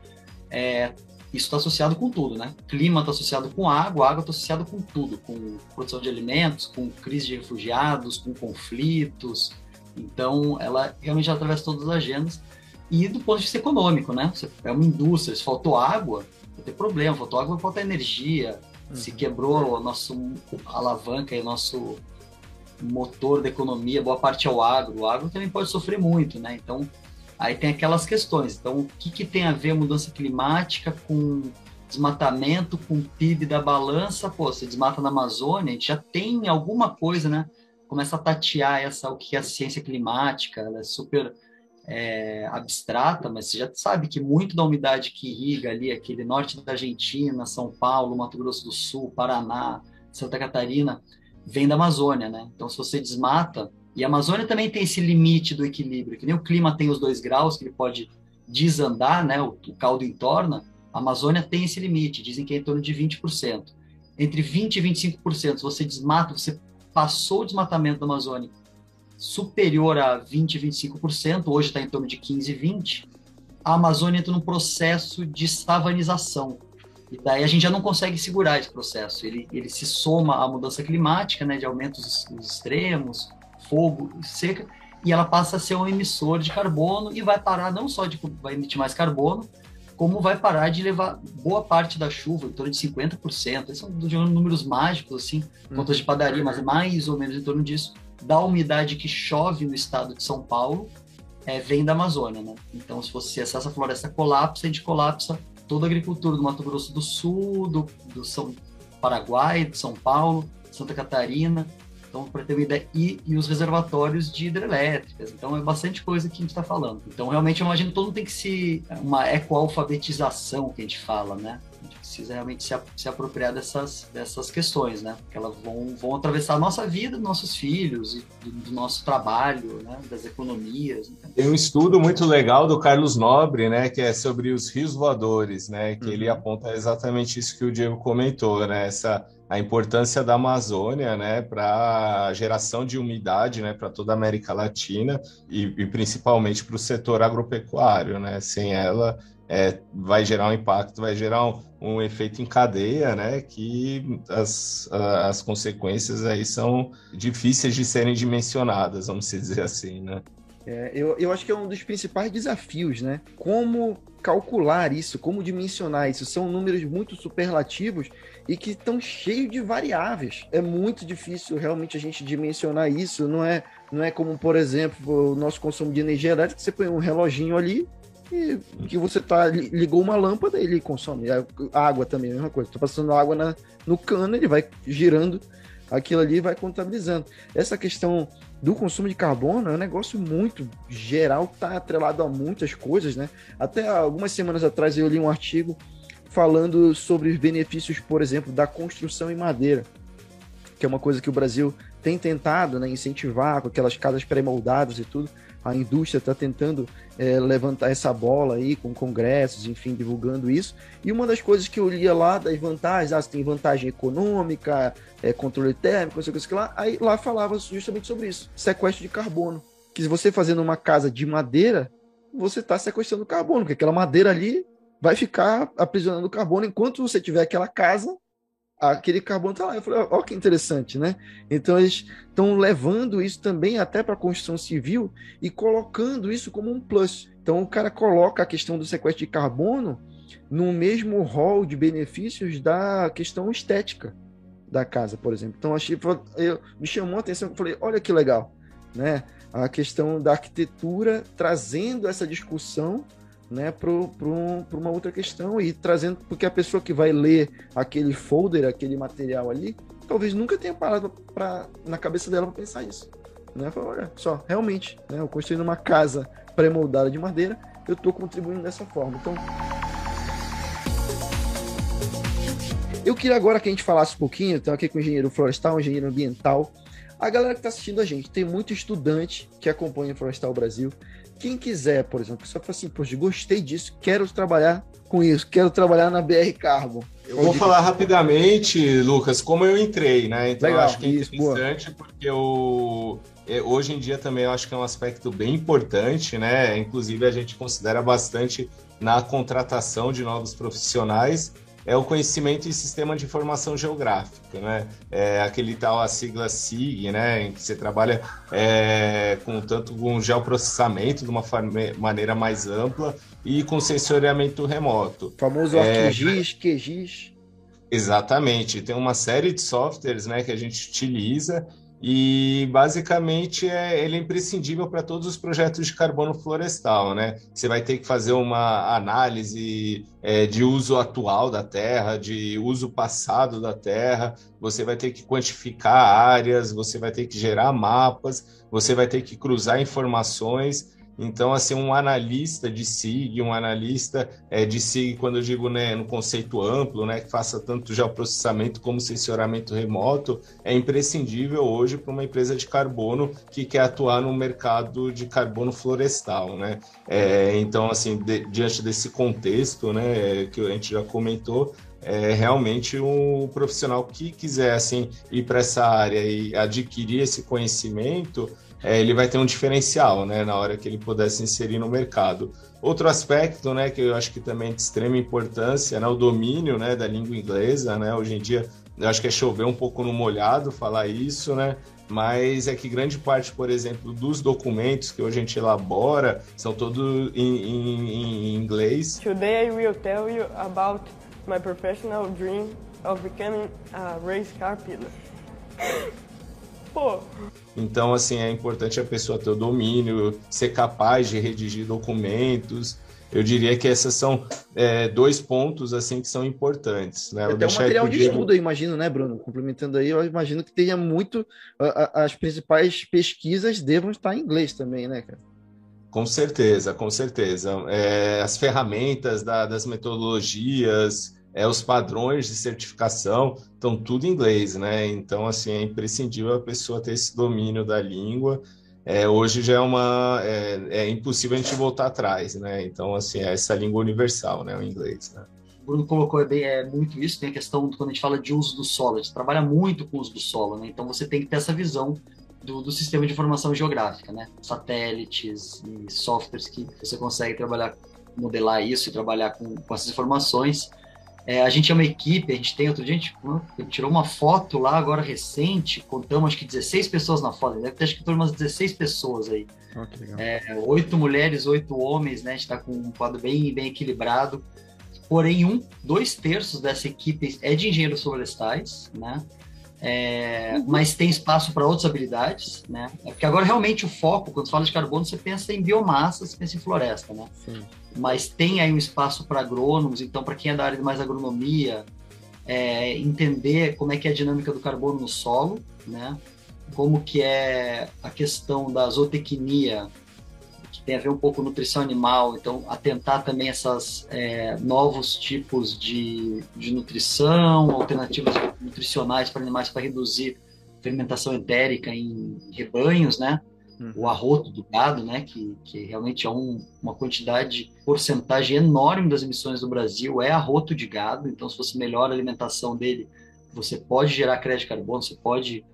é, isso está associado com tudo, né? Clima está associado com água, água está associado com tudo, com produção de alimentos, com crise de refugiados, com conflitos. Então, ela realmente atravessa todas as agendas. E do ponto de vista econômico, né? Você é uma indústria, se faltou água, vai ter problema, faltou água, vai faltar energia. Uhum. Se quebrou o nosso alavanca e nosso motor da economia, boa parte é o agro. O agro também pode sofrer muito, né? Então, Aí tem aquelas questões. Então, o que, que tem a ver a mudança climática com desmatamento, com o PIB da balança? Pô, se desmata na Amazônia, a gente já tem alguma coisa, né? Começa a tatear essa, o que é a ciência climática, ela é super é, abstrata, mas você já sabe que muito da umidade que irriga ali, aquele norte da Argentina, São Paulo, Mato Grosso do Sul, Paraná, Santa Catarina, vem da Amazônia, né? Então, se você desmata, e a Amazônia também tem esse limite do equilíbrio, que nem o clima tem os dois graus, que ele pode desandar, né, o, o caldo entorna, a Amazônia tem esse limite, dizem que é em torno de 20%. Entre 20% e 25%, se você desmata, você passou o desmatamento da Amazônia superior a 20%, 25%, hoje está em torno de 15%, 20%, a Amazônia entra num processo de savanização. E daí a gente já não consegue segurar esse processo. Ele, ele se soma à mudança climática, né, de aumentos extremos, fogo, seca, e ela passa a ser um emissor de carbono e vai parar não só de vai emitir mais carbono, como vai parar de levar boa parte da chuva, em torno de 50%. Esses são números mágicos, assim, uhum. contas de padaria, mas mais ou menos em torno disso, da umidade que chove no estado de São Paulo, é, vem da Amazônia, né? Então, se você se essa floresta colapsa, a gente colapsa toda a agricultura do Mato Grosso do Sul, do, do São Paraguai, de São Paulo, Santa Catarina, então, para ter uma ideia, e, e, os reservatórios de hidrelétricas. Então, é bastante coisa que a gente está falando. Então, realmente, eu imagino que todo mundo tem que se. Uma ecoalfabetização que a gente fala, né? Precisa realmente se, se apropriar dessas, dessas questões, né? Porque elas vão, vão atravessar a nossa vida, nossos filhos, do, do nosso trabalho, né? das economias. Né? Tem um estudo muito legal do Carlos Nobre, né? Que é sobre os rios voadores, né? Que uhum. ele aponta exatamente isso que o Diego comentou, né? Essa a importância da Amazônia, né, para a geração de umidade, né, para toda a América Latina e, e principalmente para o setor agropecuário, né? Sem ela, é, vai gerar um impacto, vai gerar um, um, efeito em cadeia, né? Que as, as consequências aí são difíceis de serem dimensionadas, vamos dizer assim, né? É, eu, eu acho que é um dos principais desafios, né? Como calcular isso, como dimensionar isso. São números muito superlativos e que estão cheios de variáveis. É muito difícil realmente a gente dimensionar isso. Não é, não é como, por exemplo, o nosso consumo de energia elétrica, você põe um reloginho ali e que você tá ligou uma lâmpada, ele consome. A água também, a mesma coisa. Tá passando água na, no cano, ele vai girando aquilo ali vai contabilizando. Essa questão do consumo de carbono é um negócio muito geral, está atrelado a muitas coisas, né? Até algumas semanas atrás eu li um artigo falando sobre os benefícios, por exemplo, da construção em madeira, que é uma coisa que o Brasil tem tentado né, incentivar com aquelas casas pré-moldadas e tudo a indústria está tentando é, levantar essa bola aí com congressos, enfim, divulgando isso. E uma das coisas que eu lia lá das vantagens, ah, tem vantagem econômica, é, controle térmico, não sei o que lá, aí lá falava justamente sobre isso, sequestro de carbono. Que se você fazendo uma casa de madeira, você está sequestrando carbono, porque aquela madeira ali vai ficar aprisionando carbono enquanto você tiver aquela casa aquele carbono está lá. Eu falei, ó, que interessante, né? Então eles estão levando isso também até para a construção civil e colocando isso como um plus. Então o cara coloca a questão do sequestro de carbono no mesmo rol de benefícios da questão estética da casa, por exemplo. Então achei, eu, me chamou a atenção, eu falei, olha que legal, né? A questão da arquitetura trazendo essa discussão né, para uma outra questão e trazendo, porque a pessoa que vai ler aquele folder, aquele material ali, talvez nunca tenha parado pra, na cabeça dela para pensar isso. Né? Fala, olha só, realmente, né, eu construindo uma casa pré-moldada de madeira, eu estou contribuindo dessa forma. Então, eu queria agora que a gente falasse um pouquinho, então aqui com o engenheiro florestal, engenheiro ambiental, A galera que está assistindo a gente, tem muito estudante que acompanha Florestal Brasil. Quem quiser, por exemplo, só fala assim, poxa, gostei disso, quero trabalhar com isso, quero trabalhar na BR Carbon. Eu vou falar rapidamente, Lucas, como eu entrei, né? Então Legal, eu acho que é interessante porque eu, é, hoje em dia também eu acho que é um aspecto bem importante, né? Inclusive a gente considera bastante na contratação de novos profissionais é o conhecimento em sistema de informação geográfica, né? É aquele tal a sigla SIG, né? Em que você trabalha é, com tanto com geoprocessamento de uma maneira mais ampla e com sensoriamento remoto. O famoso É, ArcGIS, QGIS. Exatamente, tem uma série de softwares né, que a gente utiliza e basicamente é, ele é imprescindível para todos os projetos de carbono florestal. Né? Você vai ter que fazer uma análise é, de uso atual da terra, de uso passado da terra, você vai ter que quantificar áreas, você vai ter que gerar mapas, você vai ter que cruzar informações. Então, assim, um analista de SIG, um analista é, de SIG, quando eu digo né, no conceito amplo, né, que faça tanto geoprocessamento como sensoramento remoto, é imprescindível hoje para uma empresa de carbono que quer atuar no mercado de carbono florestal, né? É, então, assim, de, diante desse contexto, né, que a gente já comentou, é realmente um profissional que quiser assim ir para essa área e adquirir esse conhecimento, é, ele vai ter um diferencial, né, na hora que ele puder se inserir no mercado. Outro aspecto, né, que eu acho que também é de extrema importância, né, o domínio, né, da língua inglesa, né, hoje em dia eu acho que é chover um pouco no molhado falar isso, né, mas é que grande parte, por exemplo, dos documentos que hoje a gente elabora são todos em, em inglês. Today I will tell you about my professional dream of becoming a race car pilot. Pô, Então, assim, é importante a pessoa ter o domínio, ser capaz de redigir documentos. Eu diria que esses são é, dois pontos, assim, que são importantes. Né? Eu Até um deixar material de o estudo, eu imagino, né, Bruno? Complementando aí, eu imagino que tenha muito. a- a- as principais pesquisas devam estar em inglês também, né, cara? Com certeza, com certeza. É, as ferramentas da- das metodologias, é, os padrões de certificação, estão tudo em inglês, né? Então, assim, é imprescindível a pessoa ter esse domínio da língua. É, hoje já é uma... É, é impossível a gente voltar atrás, né? Então, assim, é essa língua universal, né? O inglês, né? O Bruno colocou bem, é, muito isso, tem a questão quando a gente fala de uso do solo, a gente trabalha muito com o uso do solo, né? Então você tem que ter essa visão do, do sistema de informação geográfica, né? Satélites e softwares que você consegue trabalhar, modelar isso e trabalhar com, com essas informações. É, a gente é uma equipe, a gente tem, outro dia a gente, a gente tirou uma foto lá agora recente, contamos acho que 16 pessoas na foto, deve ter acho que umas 16 pessoas aí que legal. é, oito mulheres, oito homens, né? A gente está com um quadro bem, bem equilibrado. Porém, um, dois terços dessa equipe é de engenheiros florestais, né? É, mas tem espaço para outras habilidades, né? É porque agora realmente o foco, quando você fala de carbono, você pensa em biomassa, você pensa em floresta, né? Sim. Mas tem aí um espaço para agrônomos, então para quem é da área de mais agronomia, é, entender como é que é a dinâmica do carbono no solo, né? Como que é a questão da zootecnia, que tem a ver um pouco com nutrição animal, então atentar também essas é, novos tipos de, de nutrição, alternativas nutricionais para animais para reduzir fermentação entérica em rebanhos, né? O arroto do gado, né? Que, que realmente é um, uma quantidade, porcentagem enorme das emissões do Brasil é arroto de gado. Então, se você melhora a alimentação dele, você pode gerar crédito de carbono, você pode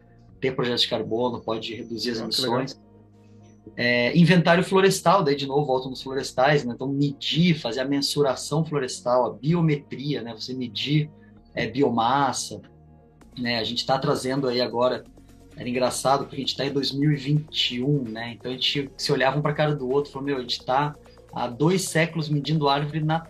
ter projetos de carbono, pode reduzir as emissões. É, inventário florestal, daí de novo volta nos florestais, né? Então medir, fazer a mensuração florestal, a biometria, né? Você medir é, biomassa, né? A gente está trazendo aí agora, era engraçado porque a gente está em 2021, né? Então a gente se olhava um para a cara do outro, falou meu, a gente está há dois séculos medindo árvore na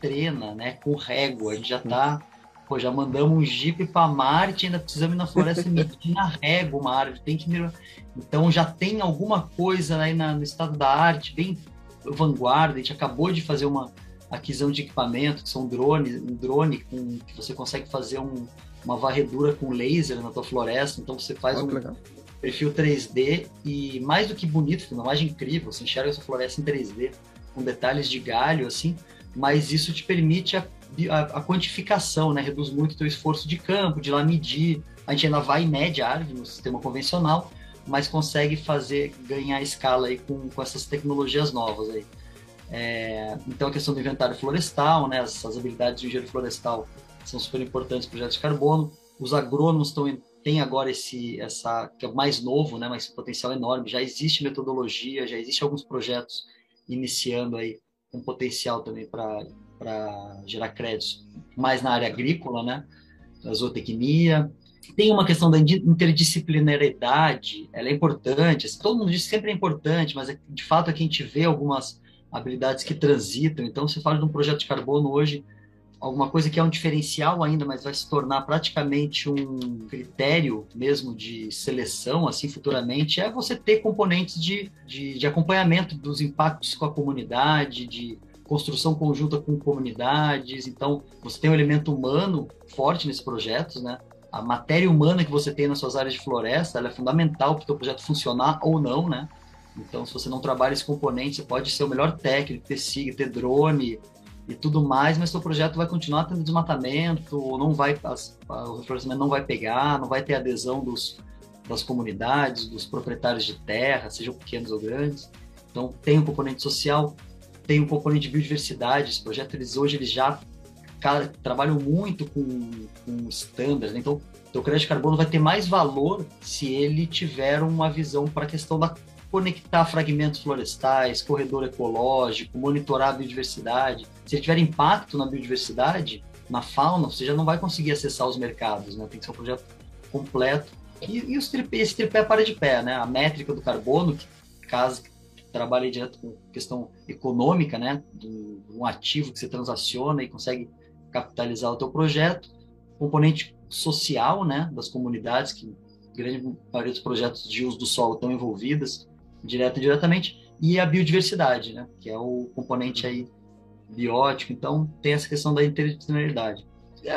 trena, né? Com régua, a gente já está Pô, já mandamos um jipe para Marte, ainda precisamos ir na floresta medir na régua uma árvore. Tem que mirar. Então já tem alguma coisa aí na- no estado da arte, bem vanguarda. A gente acabou de fazer uma aquisição de equipamento, que são drones, um drone com, que você consegue fazer um- uma varredura com laser na tua floresta. Então você faz Ó, um legal. perfil 3D e mais do que bonito, uma imagem incrível. Você enxerga a sua floresta em 3D com detalhes de galho assim. mas isso te permite a, a, a quantificação, né? Reduz muito o teu esforço de campo, de lá medir. A gente ainda vai em média árvore no sistema convencional, mas consegue fazer ganhar escala aí com, com essas tecnologias novas aí. É, então a questão do inventário florestal, né, as, as habilidades de engenheiro florestal são super importantes projetos de carbono. Os agrônomos estão tem agora esse essa que é mais novo, né, mas potencial enorme. Já existe metodologia, já existe alguns projetos iniciando aí um potencial também para para gerar créditos, mais na área agrícola, né, a zootecnia, tem uma questão da interdisciplinaridade, ela é importante, assim, todo mundo diz que sempre é importante, mas é, de fato aqui a gente vê algumas habilidades que transitam, então você fala de um projeto de carbono hoje, alguma coisa que é um diferencial ainda, mas vai se tornar praticamente um critério mesmo de seleção, assim, futuramente, é você ter componentes de, de, de acompanhamento dos impactos com a comunidade, de construção conjunta com comunidades, então você tem um elemento humano forte nesses projetos, né? a matéria humana que você tem nas suas áreas de floresta é fundamental para o teu projeto funcionar ou não, né? Então, se você não trabalha esse componente, você pode ser o melhor técnico, ter SIG, ter drone e tudo mais, mas seu projeto vai continuar tendo desmatamento, não vai, as, o reflorestamento não vai pegar, não vai ter adesão dos, das comunidades, dos proprietários de terra, sejam pequenos ou grandes. Então, tem um componente social, tem um componente de biodiversidade. Esse projeto, eles, hoje, eles já cara, trabalham muito com, com estándares, né? então o crédito de carbono vai ter mais valor se ele tiver uma visão para a questão da conectar fragmentos florestais, corredor ecológico, monitorar a biodiversidade. Se tiver impacto na biodiversidade, na fauna, você já não vai conseguir acessar os mercados, né? Tem que ser um projeto completo. E, e os tripé, esse tripé para de pé, né? A métrica do carbono, que caso trabalhe direto com questão econômica, né? De um ativo que você transaciona e consegue capitalizar o teu projeto, componente social, né, das comunidades que grande maioria dos projetos de uso do solo estão envolvidas, direto e diretamente, e a biodiversidade, né, que é o componente aí biótico, então tem essa questão da interdisciplinaridade.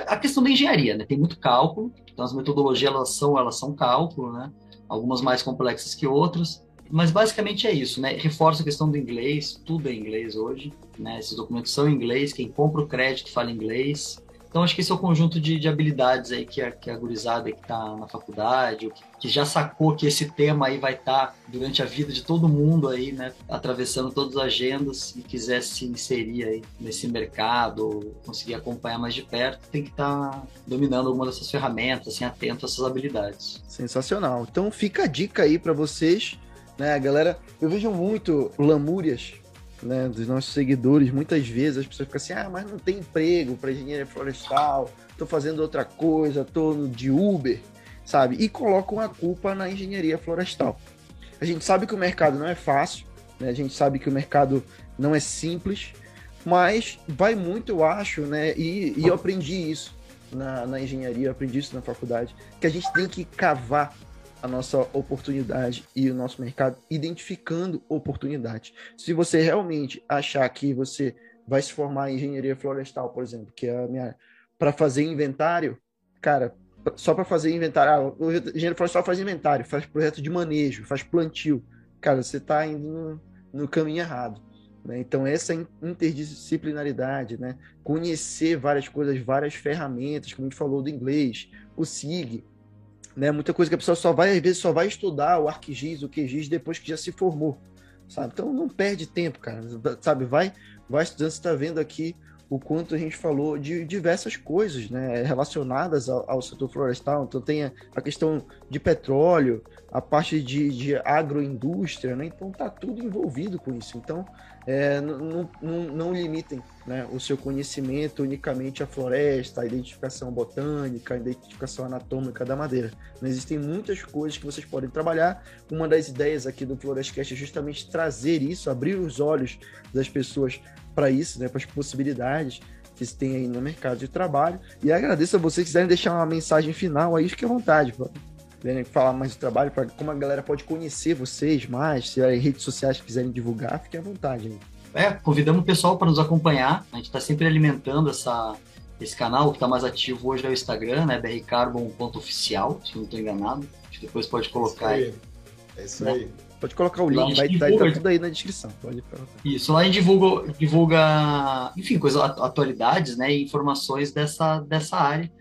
A questão da engenharia, né, tem muito cálculo, então as metodologias elas são, elas são cálculo, né, algumas mais complexas que outras, mas basicamente é isso, né? Reforça a questão do inglês, tudo é inglês hoje, né? Esses documentos são em inglês, quem compra o crédito fala inglês. Então acho que esse é o conjunto de, de habilidades aí que a, que a gurizada que está na faculdade, que, que, já sacou que esse tema aí vai estar tá durante a vida de todo mundo aí, né? Atravessando todas as agendas e quiser se inserir aí nesse mercado, conseguir acompanhar mais de perto, tem que estar tá dominando alguma dessas ferramentas, assim, atento a essas habilidades. Sensacional. Então fica a dica aí para vocês né? Galera, eu vejo muito lamúrias né, dos nossos seguidores, muitas vezes as pessoas ficam assim, ah, mas não tem emprego para engenharia florestal, tô fazendo outra coisa, tô de Uber, sabe? E colocam a culpa na engenharia florestal. A gente sabe que o mercado não é fácil, né? a gente sabe que o mercado não é simples, mas vai muito, eu acho, né? E, e eu aprendi isso na, na engenharia, aprendi isso na faculdade, que a gente tem que cavar a nossa oportunidade e o nosso mercado identificando oportunidades. Se você realmente achar que você vai se formar em engenharia florestal, por exemplo, que é a minha para fazer inventário, cara, só para fazer inventário, ah, o engenheiro florestal faz inventário, faz projeto de manejo, faz plantio. Cara, você está indo no, no, caminho errado. Né? Então, essa interdisciplinaridade, né? conhecer várias coisas, várias ferramentas, como a gente falou do inglês, o SIG, né? Muita coisa que a pessoa só vai, às vezes, só vai estudar o ArcGIS, o QGIS depois que já se formou, sabe? Então não perde tempo, cara, sabe? Vai, vai estudando, você está vendo aqui o quanto a gente falou de diversas coisas né, relacionadas ao, ao setor florestal. Então, tem a, a, questão de petróleo, a parte de, de agroindústria, né? então está tudo envolvido com isso. Então, é, não, não, não, limitem né, o seu conhecimento unicamente à floresta, à identificação botânica, à identificação anatômica da madeira. Existem muitas coisas que vocês podem trabalhar. Uma das ideias aqui do Florestcast é justamente trazer isso, abrir os olhos das pessoas para isso, né, para as possibilidades que se tem aí no mercado de trabalho. E agradeço a vocês, quiserem deixar uma mensagem final aí, fique à vontade. Quiserem falar mais do trabalho, para como a galera pode conhecer vocês mais, se em redes sociais quiserem divulgar, fique à vontade. Aí. É, convidamos o pessoal para nos acompanhar. A gente está sempre alimentando essa, esse canal. O que está mais ativo hoje é o Instagram, né? brcarbon.oficial, se não estou enganado. A gente depois pode colocar isso aí. É isso né? aí. Pode colocar o link, vai estar tá, tá tudo aí na descrição. Pode Isso, lá a gente divulga, divulga enfim, coisas, atualidades, né, e informações dessa, dessa área,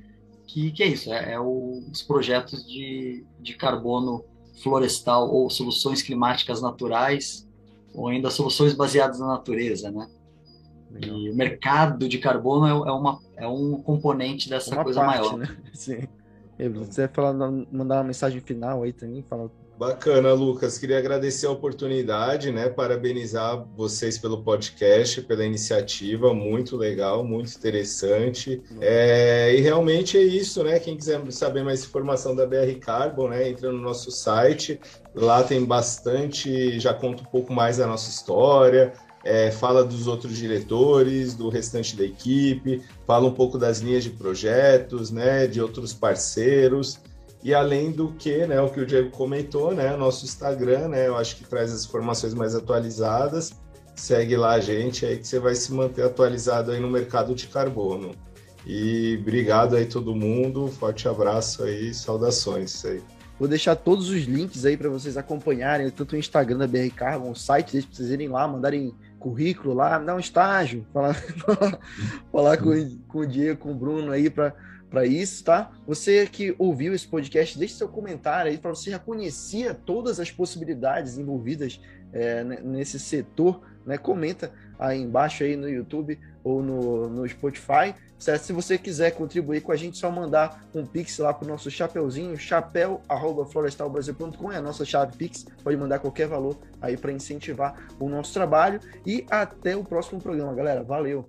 que, que é isso, é, é o, os projetos de, de carbono florestal ou soluções climáticas naturais, ou ainda soluções baseadas na natureza, né? Legal. E o mercado de carbono é, é, uma, é um componente dessa uma coisa parte, maior. Né? Sim. Você falar, mandar uma mensagem final aí também, falar Bacana, Lucas. Queria agradecer a oportunidade, né? Parabenizar vocês pelo podcast, pela iniciativa, muito legal, muito interessante. É, e realmente é isso, né? Quem quiser saber mais informação da BR Carbon, né? Entra no nosso site. Lá tem bastante, já conta um pouco mais da nossa história, é, fala dos outros diretores, do restante da equipe, fala um pouco das linhas de projetos, né? De outros parceiros. E além do que, né, o que o Diego comentou, né, nosso Instagram, né, eu acho que traz as informações mais atualizadas. Segue lá a gente aí que você vai se manter atualizado aí no mercado de carbono. E obrigado aí todo mundo, forte abraço aí, saudações aí. Vou deixar todos os links aí para vocês acompanharem, tanto o Instagram da BR Carbon, o site deles, para vocês irem lá, mandarem currículo lá, dar um estágio, falar, falar com, com o Diego, com o Bruno aí para para isso, tá? Você que ouviu esse podcast, deixe seu comentário aí para você já conhecia todas as possibilidades envolvidas é, nesse setor, né? Comenta aí embaixo aí no YouTube ou no, no Spotify. Certo? Se você quiser contribuir com a gente, só mandar um pix lá para o nosso chapeuzinho, chapéu@florestalbrasil.com é a nossa chave pix. Pode mandar qualquer valor aí para incentivar o nosso trabalho e até o próximo programa, galera. Valeu.